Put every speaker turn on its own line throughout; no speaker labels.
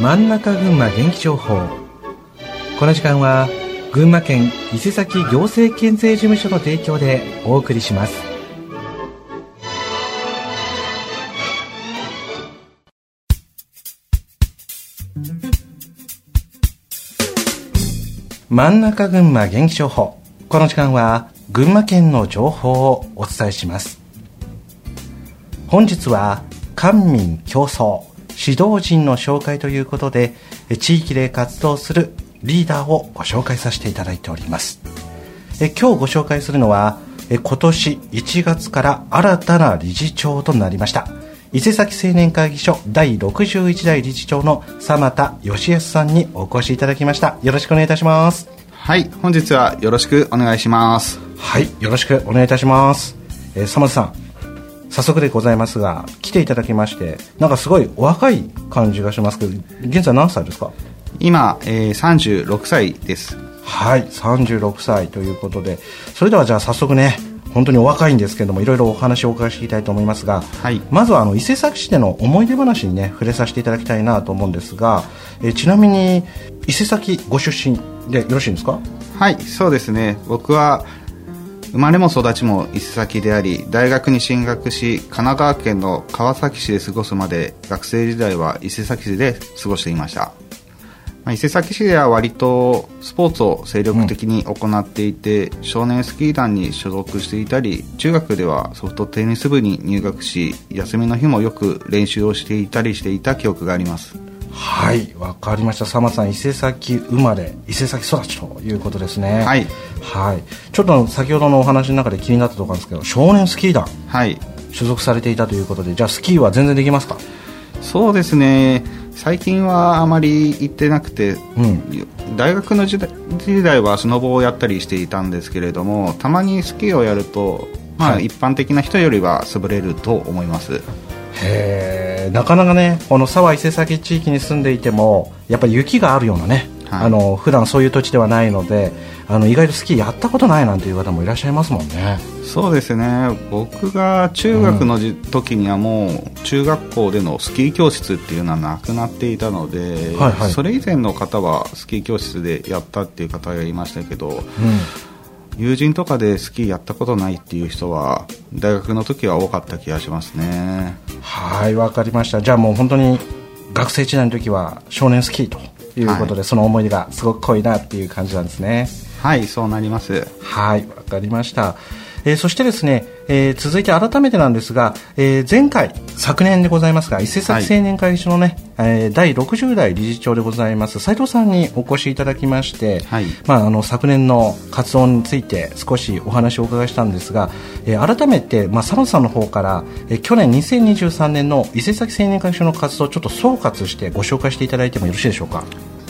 真ん中群馬元気情報。この時間は群馬県伊勢崎行政県税事務所の提供でお送りします。真ん中群馬元気情報。この時間は群馬県の情報をお伝えします。本日は官民競争。指導陣の紹介ということで地域で活動するリーダーをご紹介させていただいております。え今日ご紹介するのはえ今年1月から新たな理事長となりました。伊勢崎青年会議所第61代理事長の様田義康さんにお越しいただきました。よろしくお願いいたします。
はい本日はよろしくお願いします。
はいよろしくお願いいたします。えー、様田さん早速でございますが来ていただきましてなんかすごいお若い感じがしますけど現在何歳ですか？
今、えー、36歳です。
はい36歳ということでそれではじゃあ早速ね本当にお若いんですけどもいろいろお話をお伺いしていきたいと思いますが、はい、まずはあの伊勢崎市での思い出話にね触れさせていただきたいなと思うんですが、えちなみに伊勢崎ご出身でよろしいんですか？
はいそうですね。僕は生まれも育ちも伊勢崎であり大学に進学し神奈川県の川崎市で過ごすまで学生時代は伊勢崎市で過ごしていました、まあ、伊勢崎市では割とスポーツを精力的に行っていて、うん、少年スキー団に所属していたり中学ではソフトテニス部に入学し休みの日もよく練習をしていたりしていた記憶があります。
はいわかりました。佐間さん伊勢崎生まれ伊勢崎育ちということですね。
はい、
はい、ちょっと先ほどのお話の中で気になったところなんですけど少年スキー団。
はい。
所属されていたということでじゃあスキーは全然できますか？
そうですね。最近はあまり行ってなくて、うん、大学の時代時代はスノボをやったりしていたんですけれどもたまにスキーをやると、まあ、はい、一般的な人よりは滑れると思います。
へえなかなかねこの沢伊勢崎地域に住んでいてもやっぱり雪があるようなね、はい、あの普段そういう土地ではないのであの意外とスキーやったことないなんていう方もいらっしゃいますもんね。
そうですね。僕が中学のじ、時にはもう中学校でのスキー教室っていうのはなくなっていたので、はいはい、それ以前の方はスキー教室でやったっていう方がいましたけど、うん友人とかでスキーやったことないっていう人は大学の時は多かった気がしますね。
はいわかりました。じゃあもう本当に学生時代の時は少年スキーということで、はい、その思い出がすごく濃いなっていう感じなんですね。
はいそうなります。
はいわかりましたえー、そしてですね、えー、続いて改めてなんですが、えー、前回昨年でございますが伊勢崎青年会議所のね、はい、えー、第60代理事長でございます斉藤さんにお越しいただきまして、はい、まあ、あの昨年の活動について少しお話をお伺いしたんですが、えー、改めて、まあ、佐野さんの方から、えー、去年2023年の伊勢崎青年会議所の活動をちょっと総括してご紹介していただいてもよろしいでしょうか？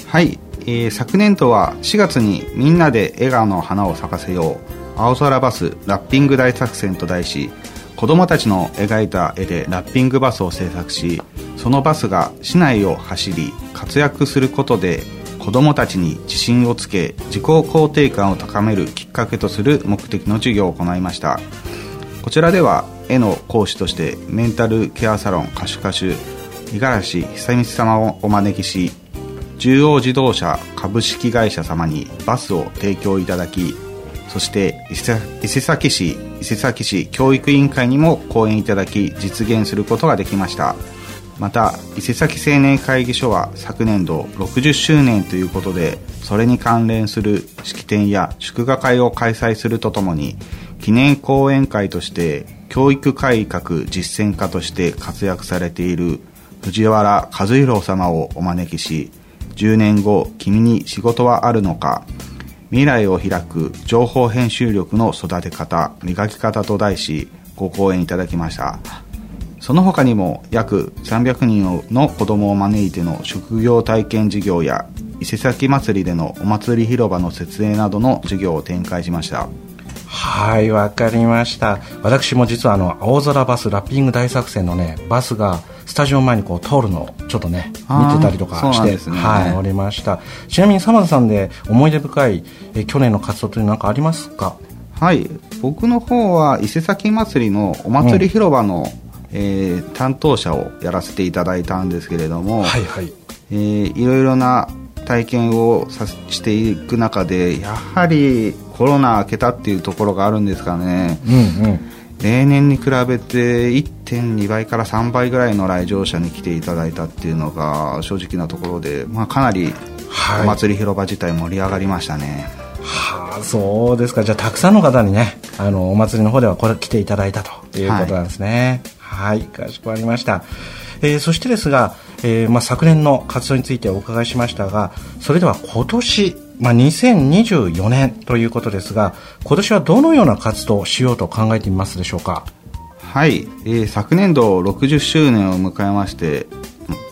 はい、えー、昨年度は4月にみんなで笑顔の花を咲かせよう青空バスラッピング大作戦と題し子供たちの描いた絵でラッピングバスを制作しそのバスが市内を走り活躍することで子供たちに自信をつけ自己肯定感を高めるきっかけとする目的の授業を行いました。こちらでは絵の講師としてメンタルケアサロン歌手歌手五十嵐久光様をお招きし中央自動車株式会社様にバスを提供いただきそして伊勢崎市伊勢崎市教育委員会にも講演いただき実現することができました。また伊勢崎青年会議所は昨年度60周年ということでそれに関連する式典や祝賀会を開催するとともに記念講演会として教育改革実践家として活躍されている藤原和弘様をお招きし10年後君に仕事はあるのか未来を開く情報編集力の育て方磨き方と題しご講演いただきました。その他にも約300人の子供を招いての職業体験事業や伊勢崎祭りでのお祭り広場の設営などの授業を展開しました。
はいわかりました。私も実はあの青空バスラッピング大作戦のねバスがスタジオ前にこう通るのをちょっとね見てたりとかして、ね、はいおりました。ちなみに澤田さんで思い出深いえ去年の活動というのは何かありますか？
はい。僕の方は伊勢崎祭りのお祭り広場の、うん、えー、担当者をやらせていただいたんですけれども、はいはい、えー、いろいろな体験をさしていく中でやはりコロナ明けたっていうところがあるんですかね、うんうん、例年に比べて1.2倍から3倍ぐらいの来場者に来ていただいたっていうのが正直なところで、まあ、かなりお祭り広場自体盛り上がりましたね。
はあ、そうですか。じゃあ、たくさんの方にね、あの、お祭りの方ではこれ来ていただいたということなんですね。はい、はい、かしこまりました。えー、そしてですが、えー、まあ、昨年の活動についてお伺いしましたが、それでは今年、まあ、2024年ということですが、今年はどのような活動をしようと考えてみますでしょうか？
はい、えー、昨年度60周年を迎えまして、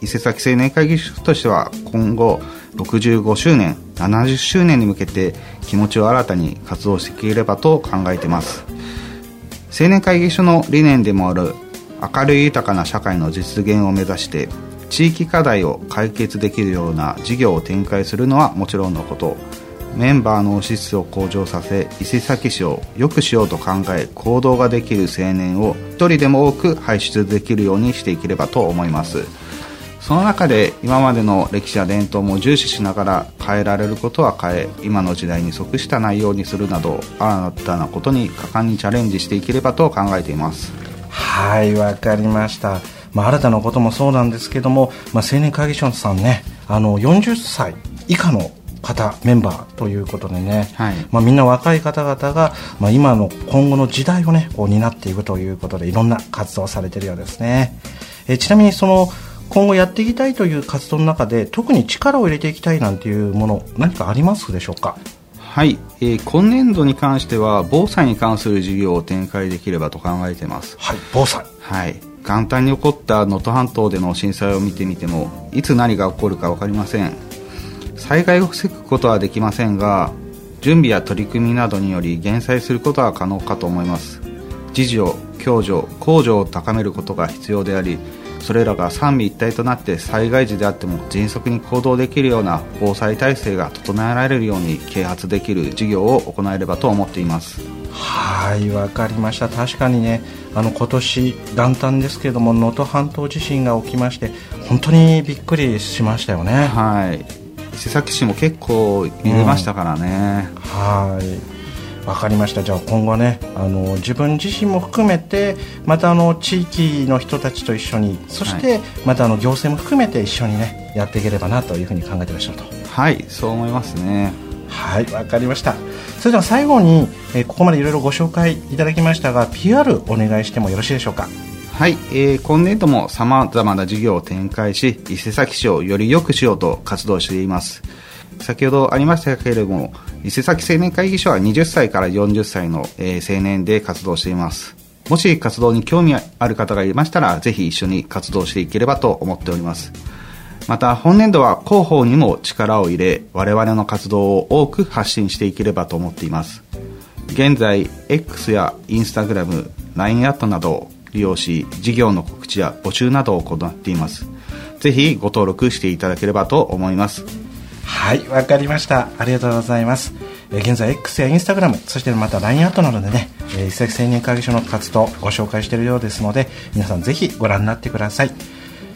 伊勢崎青年会議所としては今後65周年70周年に向けて気持ちを新たに活動していければと考えています青年会議所の理念でもある明るい豊かな社会の実現を目指して地域課題を解決できるような事業を展開するのはもちろんのこと。メンバーの資質を向上させ伊勢崎市を良くしようと考え行動ができる青年を一人でも多く輩出できるようにしていければと思います。その中で今までの歴史や伝統も重視しながら変えられることは変え今の時代に即した内容にするなど新たなことに果敢にチャレンジしていければと考えています。
はいわかりました。まあ、新たなこともそうなんですけども、まあ、青年会議所さんねあの40歳以下の方メンバーということでね、はい、まあ、みんな若い方々が、まあ、今の今後の時代をねこう担っていくということでいろんな活動をされているようですね。えちなみにその今後やっていきたいという活動の中で特に力を入れていきたいなんていうもの何かありますでしょうか？
はい、えー、今年度に関しては防災に関する事業を展開できればと考えています。
はい防災。
はい簡単に起こった能登半島での震災を見てみてもいつ何が起こるか分かりません。災害を防ぐことはできませんが準備や取り組みなどにより減災することは可能かと思います。自助共助公助を高めることが必要でありそれらが三位一体となって災害時であっても迅速に行動できるような防災体制が整えられるように啓発できる事業を行えればと思っています。
はいわかりました。確かにねあの今年元旦ですけれども能登半島地震が起きまして本当にびっくりしましたよね。
はい。伊勢崎市も結構揺れましたからね、
うん、はいわかりました。じゃあ今後ねあの自分自身も含めてまたあの地域の人たちと一緒にそしてまたあの行政も含めて一緒にねやっていければなというふうに考えてらっしゃると。
はいそう思いますね。
はいわかりました。それでは最後に、えー、ここまでいろいろご紹介いただきましたが PR お願いしてもよろしいでしょうか？
はい、えー、今年度もさまざまな事業を展開し伊勢崎市をより良くしようと活動しています。先ほどありましたけれども伊勢崎青年会議所は20歳から40歳の、え、青年で活動しています。もし活動に興味ある方がいましたらぜひ一緒に活動していければと思っております。また本年度は広報にも力を入れ我々の活動を多く発信していければと思っています。現在 X や Instagram、LINE アットなどを利用し事業の告知や募集などを行っています。ぜひご登録していただければと思います。
はいわかりました。ありがとうございます。現在 X や Instagram そしてまた LINE アットなどでね伊勢崎青年会議所の活動をご紹介しているようですので皆さんぜひご覧になってください。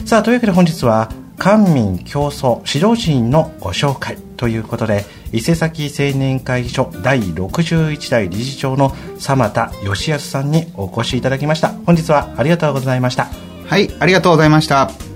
さあというわけで本日は官民競争指導人のご紹介ということで伊勢崎青年会議所第61代理事長の様田義康さんにお越しいただきました。本日はありがとうございました。
はいありがとうございました。